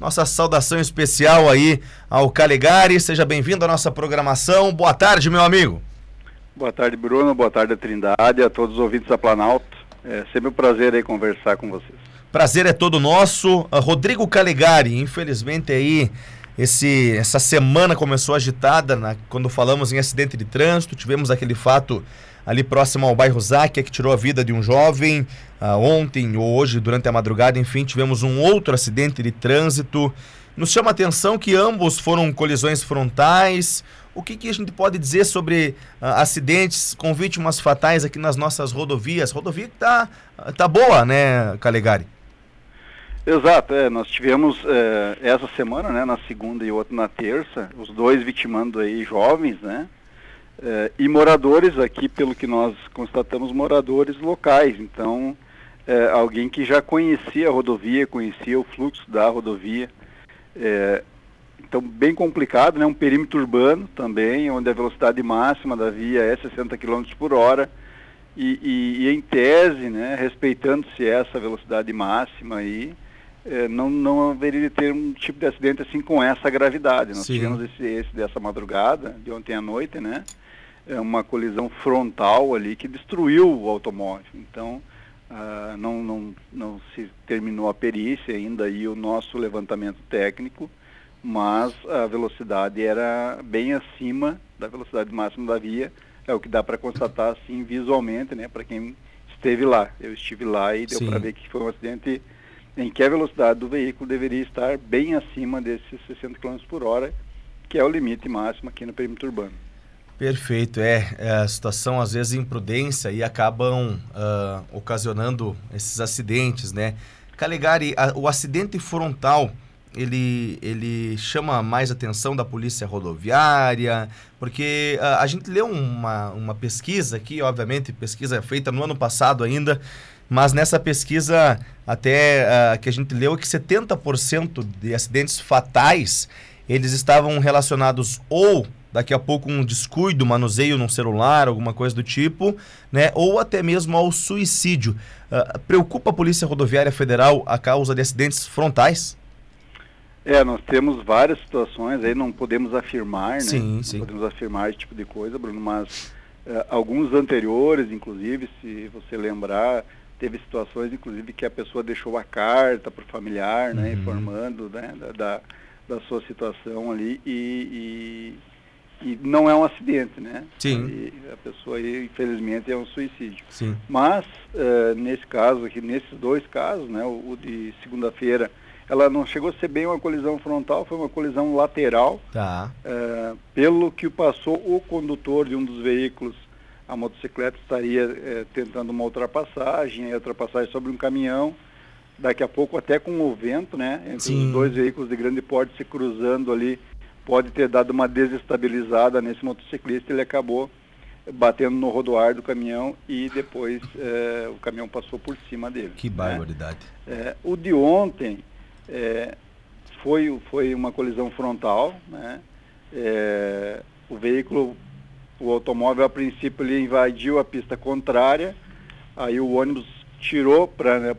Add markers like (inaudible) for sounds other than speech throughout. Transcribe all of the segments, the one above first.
Nossa saudação especial aí ao Calegari. Seja bem-vindo à nossa programação. Boa tarde, meu amigo. Boa tarde, Bruno. Boa tarde, Trindade, a todos os ouvintes da Planalto. É sempre um prazer aí conversar com vocês. Prazer é todo nosso. Uh, Rodrigo Calegari, infelizmente aí esse, essa semana começou agitada na, quando falamos em acidente de trânsito. Tivemos aquele fato ali próximo ao bairro Záquia, que tirou a vida de um jovem. Uh, ontem ou hoje, durante a madrugada, enfim, tivemos um outro acidente de trânsito. Nos chama a atenção que ambos foram colisões frontais. O que, que a gente pode dizer sobre uh, acidentes com vítimas fatais aqui nas nossas rodovias? Rodovia que tá, tá boa, né, Calegari? Exato, é, nós tivemos é, essa semana, né, na segunda e outra na terça, os dois vitimando aí jovens, né, é, e moradores aqui, pelo que nós constatamos, moradores locais. Então, é, alguém que já conhecia a rodovia, conhecia o fluxo da rodovia. É, então, bem complicado, né? Um perímetro urbano também, onde a velocidade máxima da via é 60 km por hora. E, e, e em tese, né, respeitando-se essa velocidade máxima aí, é, não, não haveria de ter um tipo de acidente assim com essa gravidade. Nós Sim. tivemos esse, esse dessa madrugada, de ontem à noite, né? é uma colisão frontal ali que destruiu o automóvel. Então, uh, não, não, não se terminou a perícia ainda e o nosso levantamento técnico, mas a velocidade era bem acima da velocidade máxima da via, é o que dá para constatar assim visualmente, né, para quem esteve lá. Eu estive lá e deu para ver que foi um acidente em que a velocidade do veículo deveria estar bem acima desses 60 km por hora, que é o limite máximo aqui no perímetro urbano. Perfeito, é, é, a situação às vezes imprudência e acabam uh, ocasionando esses acidentes, né? Calegari, a, o acidente frontal, ele, ele chama mais atenção da polícia rodoviária, porque uh, a gente leu uma, uma pesquisa aqui, obviamente, pesquisa feita no ano passado ainda, mas nessa pesquisa até uh, que a gente leu que 70% de acidentes fatais, eles estavam relacionados ou daqui a pouco um descuido, manuseio num celular, alguma coisa do tipo, né? Ou até mesmo ao suicídio. Uh, preocupa a Polícia Rodoviária Federal a causa de acidentes frontais? É, nós temos várias situações aí, não podemos afirmar, né? Sim, sim. Não podemos afirmar esse tipo de coisa, Bruno, mas uh, alguns anteriores, inclusive, se você lembrar, teve situações, inclusive, que a pessoa deixou a carta para o familiar, né? Uhum. Informando né? da, da, da, sua situação ali e, e não é um acidente, né? Sim. E a pessoa aí, infelizmente, é um suicídio. Sim. Mas, uh, nesse caso aqui, nesses dois casos, né, o, o de segunda-feira, ela não chegou a ser bem uma colisão frontal, foi uma colisão lateral. Tá. Uh, pelo que passou o condutor de um dos veículos, a motocicleta estaria uh, tentando uma ultrapassagem, a ultrapassagem sobre um caminhão, daqui a pouco até com o vento, né? Entre Sim. os dois veículos de grande porte se cruzando ali pode ter dado uma desestabilizada nesse motociclista, ele acabou batendo no rodoar do caminhão e depois é, o caminhão passou por cima dele. Que né? barbaridade. Né? É, o de ontem é, foi, foi uma colisão frontal, né? O veículo, o automóvel a princípio ele invadiu a pista contrária, aí o ônibus tirou para né,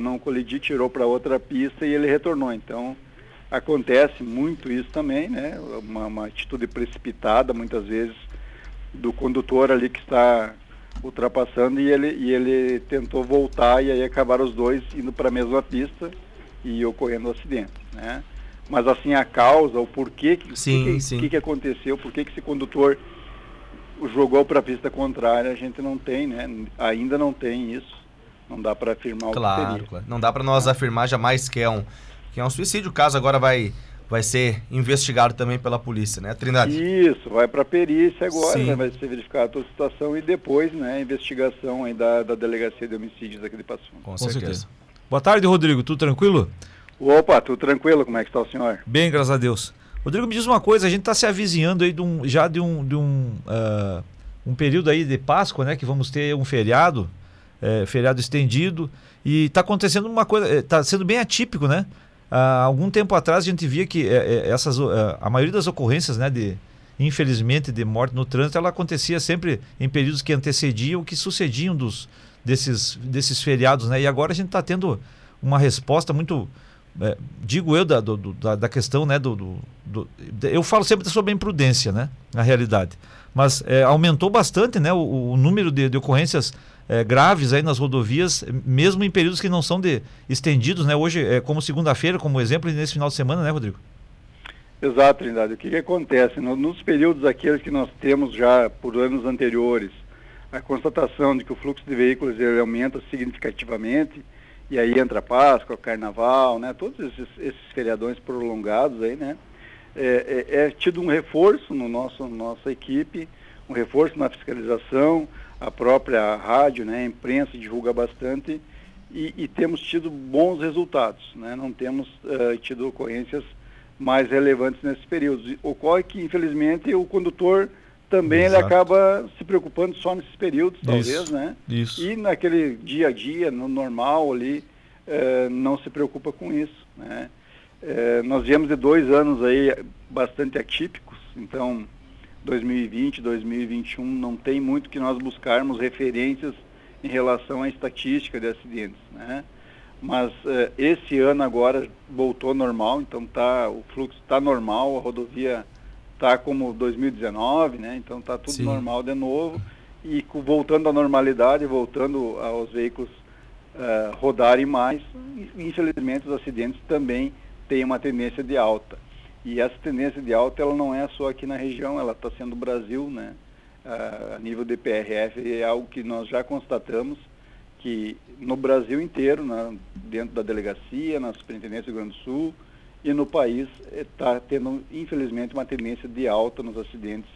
não colidir, tirou para outra pista e ele retornou. Então Acontece muito isso também, né? Uma, uma, atitude precipitada, muitas vezes, do condutor ali que está ultrapassando e ele, e ele tentou voltar e aí acabaram os dois indo para a mesma pista e ocorrendo o um acidente, né? Mas assim, a causa, o porquê, que, sim, que, sim. que, que aconteceu, por que esse condutor jogou para a pista contrária, a gente não tem, né? Ainda não tem isso. Não dá para afirmar claro, o que seria. Claro. Não dá para nós afirmar jamais que é um que é um suicídio. O caso agora vai, vai ser investigado também pela polícia, né, Trindade? Isso, vai para a perícia agora, né, vai ser verificada toda a situação e depois, né, investigação aí da, da Delegacia de Homicídios aqui de Passo Fundo. Com, Com certeza. certeza. Boa tarde, Rodrigo. Tudo tranquilo? Opa, tudo tranquilo. Como é que está o senhor? Bem, graças a Deus. Rodrigo, me diz uma coisa, a gente está se avizinhando aí de um, já de um, de um, uh, um período aí de Páscoa, né? Que vamos ter um feriado, é, feriado estendido, e está acontecendo uma coisa, está sendo bem atípico, né? Há algum tempo atrás a gente via que é, é, essas, é, a maioria das ocorrências, né, de, infelizmente, de morte no trânsito, ela acontecia sempre em períodos que antecediam que sucediam dos, desses, desses feriados, né? E agora a gente está tendo uma resposta muito é, digo eu da, do, da, da, questão, né, do, do, do, eu falo sempre sobre a imprudência, né, na realidade, mas é, aumentou bastante, né, o, o número de, de ocorrências é, graves aí nas rodovias, mesmo em períodos que não são de estendidos, né, hoje é como segunda-feira, como exemplo, nesse final de semana, né, Rodrigo? Exato, Trindade. O que, que acontece? No, nos períodos aqueles que nós temos já por anos anteriores, a constatação de que o fluxo de veículos ele aumenta significativamente, e aí entra Páscoa, Carnaval, né, todos esses, esses feriadões prolongados aí, né, é, é, é, tido um reforço no nosso nossa equipe, um reforço na fiscalização, a própria rádio, né, a imprensa divulga bastante e, e temos tido bons resultados, né, não temos uh, tido ocorrências mais relevantes nesses períodos. Ocorre que, infelizmente, o condutor também ele acaba se preocupando só nesses períodos, talvez, isso, né? Isso. E naquele dia a dia, no normal ali, eh, não se preocupa com isso, né? Eh, nós viemos de dois anos aí bastante atípicos, então 2020, 2021 não tem muito que nós buscarmos referências em relação à estatística de acidentes, né? Mas uh, esse ano agora voltou normal, então tá, o fluxo está normal, a rodovia está como 2019, né? Então está tudo Sim. normal de novo. E voltando à normalidade, voltando aos veículos uh, rodarem mais, infelizmente os acidentes também têm uma tendência de alta. E essa tendência de alta ela não é só aqui na região, ela está sendo Brasil, né? A nível de PRF é algo que nós já constatamos que no Brasil inteiro, dentro da delegacia, na Superintendência do Rio Grande do Sul e no país, está eh, tendo, infelizmente, uma tendência de alta nos acidentes,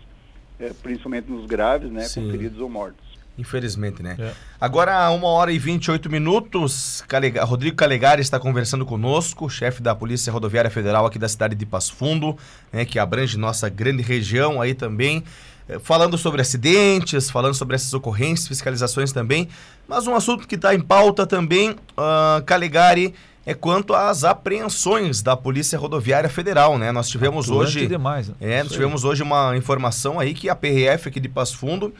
é, principalmente nos graves, né, com feridos ou mortos. Infelizmente, né? É. Agora, uma hora e 28 minutos, Calega, Rodrigo Calegari está conversando conosco, chefe da Polícia Rodoviária Federal aqui da cidade de Passo Fundo, né, que abrange nossa grande região aí também. Eh, falando sobre acidentes, falando sobre essas ocorrências, fiscalizações também. Mas um assunto que está em pauta também, uh, Calegari, é quanto às apreensões da Polícia Rodoviária Federal, né? Nós tivemos Atuante hoje. Demais, né? É, nós tivemos hoje uma informação aí que a PRF aqui de Passo Fundo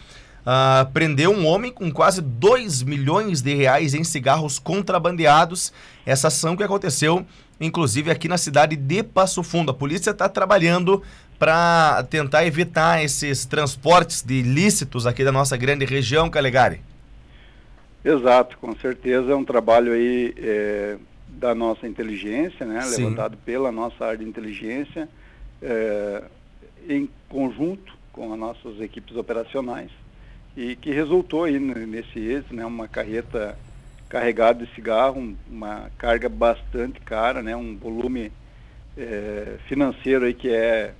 uh, prendeu um homem com quase 2 milhões de reais em cigarros contrabandeados. Essa ação que aconteceu, inclusive, aqui na cidade de Passo Fundo. A polícia está trabalhando para tentar evitar esses transportes de ilícitos aqui da nossa grande região, Calegari? Exato, com certeza é um trabalho aí é, da nossa inteligência, né, levantado pela nossa área de inteligência, é, em conjunto com as nossas equipes operacionais, e que resultou aí nesse êxito, né, uma carreta carregada de cigarro, uma carga bastante cara, né, um volume é, financeiro aí que é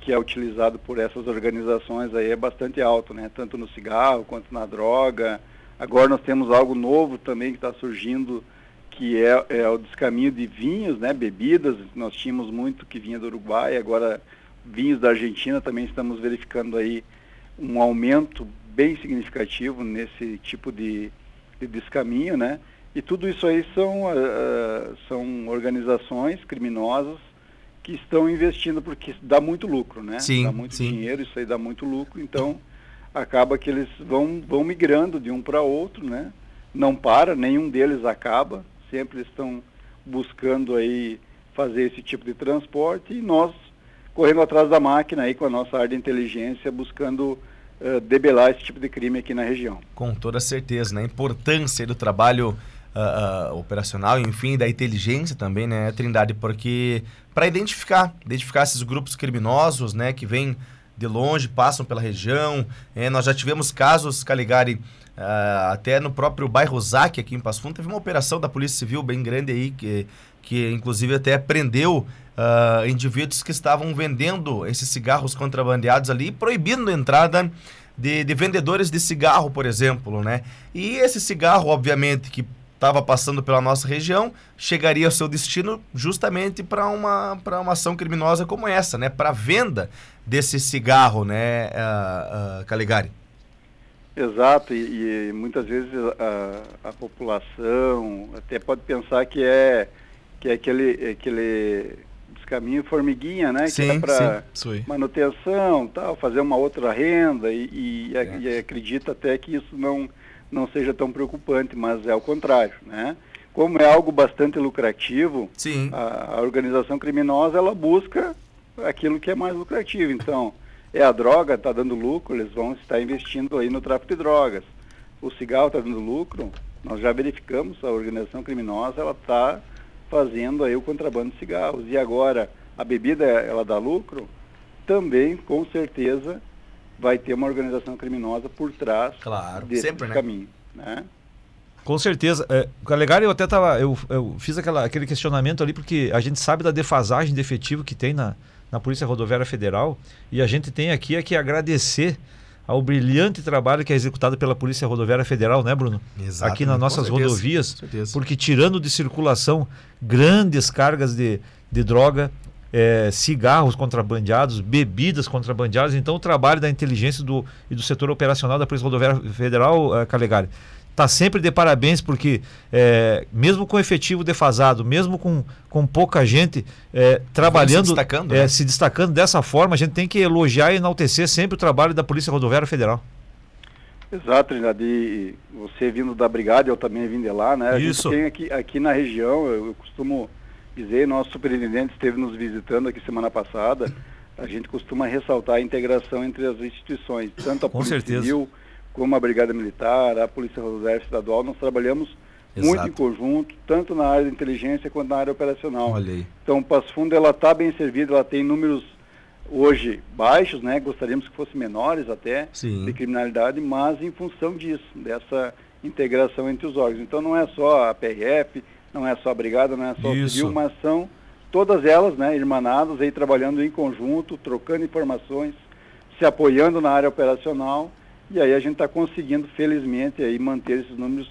que é utilizado por essas organizações aí é bastante alto, né? Tanto no cigarro quanto na droga. Agora nós temos algo novo também que está surgindo, que é, é, o descaminho de vinhos, né? Bebidas. Nós tínhamos muito que vinha do Uruguai, agora vinhos da Argentina também estamos verificando aí um aumento bem significativo nesse tipo de, de descaminho, né? E tudo isso aí são, uh, são organizações criminosas que estão investindo porque dá muito lucro, né? Sim, dá muito sim. dinheiro, isso aí dá muito lucro, então acaba que eles vão, vão migrando de um para outro, né? Não para, nenhum deles acaba, sempre estão buscando aí fazer esse tipo de transporte e nós correndo atrás da máquina aí com a nossa área de inteligência buscando uh, debelar esse tipo de crime aqui na região. Com toda certeza, né? A importância do trabalho uh, uh, operacional, enfim, da inteligência também, né, Trindade, porque para identificar, identificar esses grupos criminosos, né, que vêm de longe, passam pela região. É, nós já tivemos casos, Caligari, uh, até no próprio bairro Zac, aqui em Passo Fundo, teve uma operação da Polícia Civil bem grande aí, que, que inclusive até prendeu uh, indivíduos que estavam vendendo esses cigarros contrabandeados ali, proibindo a entrada de, de vendedores de cigarro, por exemplo, né? E esse cigarro, obviamente, que estava passando pela nossa região, chegaria ao seu destino justamente para uma, uma ação criminosa como essa, né? Para venda desse cigarro, né, uh, uh, Caligari? Exato, e, e muitas vezes a, a, população até pode pensar que é, que é aquele, aquele descaminho formiguinha, né? Sim, que é para manutenção, tal, fazer uma outra renda e, e, é. e acredita até que isso não não seja tão preocupante, mas é o contrário, né? como é algo bastante lucrativo, Sim. A, a organização criminosa ela busca aquilo que é mais lucrativo. Então, é a droga, está dando lucro, eles vão estar investindo aí no tráfico de drogas. O cigarro está dando lucro, nós já verificamos, a organização criminosa ela está fazendo aí o contrabando de cigarros. E agora, a bebida ela dá lucro, também, com certeza, vai ter uma organização criminosa por trás claro, desse sempre, né? caminho. Né? Com certeza. É, Calegari, eu até tava. Eu, eu fiz aquela, aquele questionamento ali, porque a gente sabe da defasagem de efetivo que tem na, na Polícia Rodoviária Federal. E a gente tem aqui é que agradecer ao brilhante trabalho que é executado pela Polícia Rodoviária Federal, né, Bruno? Exatamente, Aqui nas nossas certeza, rodovias. Porque tirando de circulação grandes cargas de, de droga, é, cigarros contrabandeados, bebidas contrabandeadas. Então, o trabalho da inteligência do, e do setor operacional da Polícia Rodoviária Federal, uh, Calegari, está sempre de parabéns, porque é, mesmo com efetivo defasado, mesmo com, com pouca gente é, trabalhando, se destacando, é, né? se destacando dessa forma, a gente tem que elogiar e enaltecer sempre o trabalho da Polícia Rodoviária Federal. Exato, Trindade. E você vindo da brigada, eu também vim de lá, né? A Isso. gente tem aqui, aqui na região, eu, eu costumo dizer, nosso superintendente esteve nos visitando aqui semana passada, a gente costuma ressaltar a integração entre as instituições, tanto a Com Polícia certeza. Civil, como a Brigada Militar, a Polícia Rodoviária Estadual, nós trabalhamos muito Exato. em conjunto, tanto na área de inteligência quanto na área operacional. Olha aí. Então, Passo Fundo ela está bem servida, ela tem números hoje baixos, né? Gostaríamos que fossem menores até Sim. de criminalidade, mas em função disso, dessa integração entre os órgãos. Então, não é só a PRF, não é só a brigada, não é só Isso. o civil, mas são todas elas, né, irmanadas aí trabalhando em conjunto, trocando informações, se apoiando na área operacional, e aí a gente está conseguindo, felizmente, aí manter esses números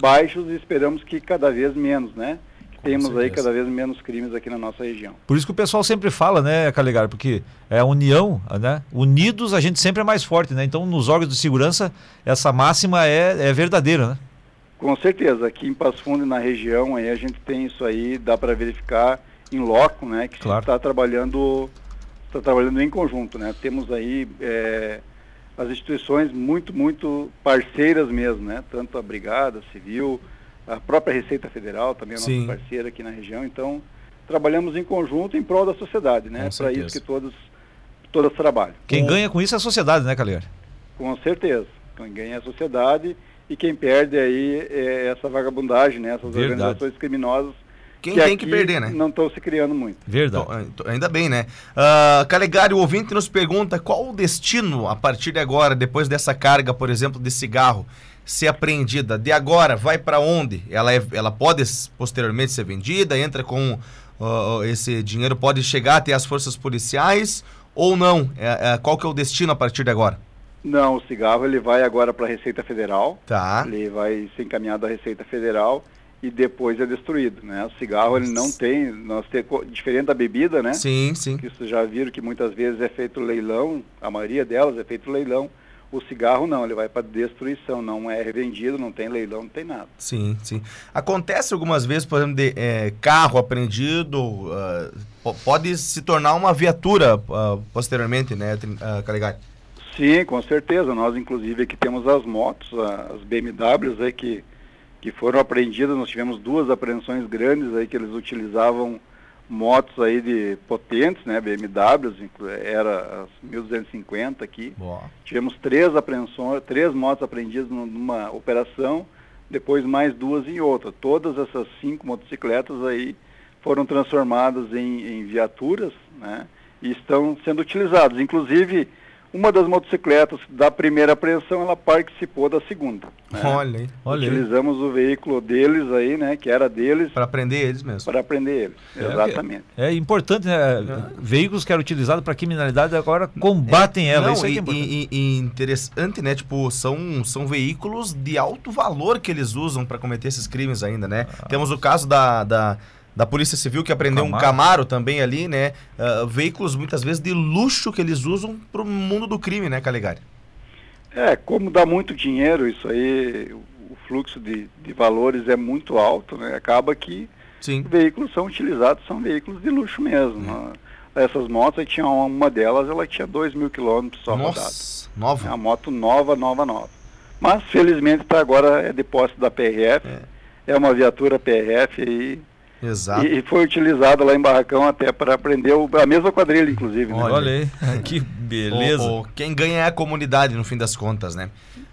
baixos e esperamos que cada vez menos, né? Que tenhamos aí cada vez menos crimes aqui na nossa região. Por isso que o pessoal sempre fala, né, Calegari, porque é a união, né? Unidos a gente sempre é mais forte, né? Então, nos órgãos de segurança, essa máxima é, é verdadeira, né? Com certeza, aqui em Passo Fundo e na região aí a gente tem isso aí, dá para verificar em loco, né, que Claro. está trabalhando, está trabalhando em conjunto, né. Temos aí é, as instituições muito, muito parceiras mesmo, né, tanto a Brigada Civil, a própria Receita Federal também é Sim. nossa parceira aqui na região, então trabalhamos em conjunto em prol da sociedade, né, para isso que todos, todas trabalham. Quem Com- ganha com isso é a sociedade, né, Calegari? Com certeza. Quem ganha é a sociedade e quem perde aí é essa vagabundagem, né? Essas Verdade. organizações criminosas Quem tem que perder, né? Não estão se criando muito. Verdade. Então, então, ainda bem, né? Uh, Calegari, o ouvinte nos pergunta qual o destino a partir de agora, depois dessa carga, por exemplo, de cigarro ser apreendida. De agora, vai para onde? Ela, é, ela pode posteriormente ser vendida, entra com uh, esse dinheiro, pode chegar até as forças policiais ou não? É, é, qual que é o destino a partir de agora? Não, o cigarro ele vai agora para a Receita Federal, Tá. ele vai ser encaminhado à Receita Federal e depois é destruído, né? O cigarro ele não tem, nós tem, diferente da bebida, né? Sim, sim. Que vocês já viram que muitas vezes é feito leilão, a maioria delas é feito leilão. O cigarro não, ele vai para destruição, não é revendido, não tem leilão, não tem nada. Sim, sim. Acontece algumas vezes, por exemplo, de é, carro apreendido, po- pode se tornar uma viatura ah, posteriormente, né, Trin- ah, Calegari? Sim, com certeza. Nós, inclusive, aqui temos as motos, as BMWs aí que, que foram apreendidas. Nós tivemos duas apreensões grandes aí que eles utilizavam motos aí de potentes, né, BMWs, era as 1250 aqui. Boa. Tivemos três apreensões, três motos apreendidas num- numa operação, depois mais duas em outra. Todas essas cinco motocicletas aí foram transformadas em, em viaturas, né? E estão sendo utilizadas. Inclusive, uma das motocicletas da primeira apreensão, ela participou da segunda. né? Olha aí. Olha aí. Utilizamos o veículo deles aí, né? Que era deles, Para prender eles mesmo. para prender eles. É, Exatamente. É importante, né? Veículos que eram utilizados para criminalidade agora combatem ela. Não, Isso aí e, que é importante. e- e interessante, né? Tipo, são, são veículos de alto valor que eles usam para cometer esses crimes ainda, né? Ah. Temos o caso da, da, da Polícia Civil que apreendeu um Camaro. Camaro também ali, né? Ah, veículos muitas vezes de luxo que eles usam pro mundo do crime, né, Calegari? É, como dá muito dinheiro, isso aí, o o fluxo de, de valores é muito alto, né? Acaba que Sim. veículos são utilizados, são veículos de luxo mesmo. né? Essas motos, tinha uma, uma delas, ela tinha 2 mil quilômetros só. Nossa, É nova. uma moto nova, nova, nova. Mas, felizmente, está agora é depósito da PRF. É. é uma viatura PRF aí Exato. E, e foi utilizado lá em Barracão até para aprender o, a mesma quadrilha, inclusive. Né? Olha aí, (laughs) que beleza. O, o, quem ganha é a comunidade, no fim das contas, né?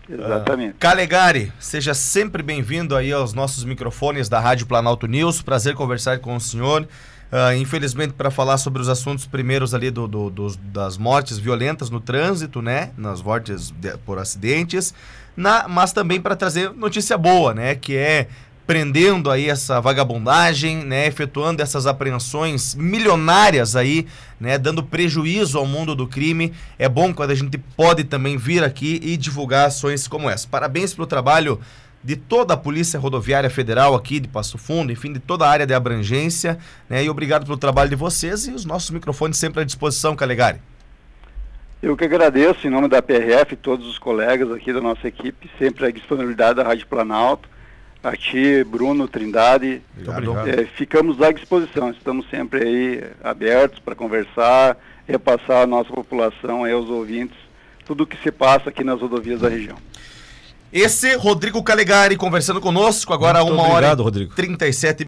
Exatamente. Uh, Calegari, seja sempre bem-vindo aí aos nossos microfones da Rádio Planalto News. Prazer conversar com o senhor. Uh, infelizmente, para falar sobre os assuntos primeiros ali do, do, do, das mortes violentas no trânsito, né? Nas mortes de, por acidentes, na, mas também para trazer notícia boa, né? Que é prendendo aí essa vagabundagem, né, efetuando essas apreensões milionárias aí, né, dando prejuízo ao mundo do crime. É bom quando a gente pode também vir aqui e divulgar ações como essa. Parabéns pelo trabalho de toda a Polícia Rodoviária Federal aqui de Passo Fundo, enfim, de toda a área de abrangência, né, e obrigado pelo trabalho de vocês e os nossos microfones sempre à disposição, Calegari. Eu que agradeço em nome da PRF todos os colegas aqui da nossa equipe, sempre a disponibilidade da Rádio Planalto a ti, Bruno, Trindade. É, ficamos à disposição, estamos sempre aí abertos para conversar, repassar a nossa população, aí, aos ouvintes, tudo o que se passa aqui nas rodovias da região. Esse Rodrigo Calegari conversando conosco agora Muito uma obrigado, hora e Rodrigo. 37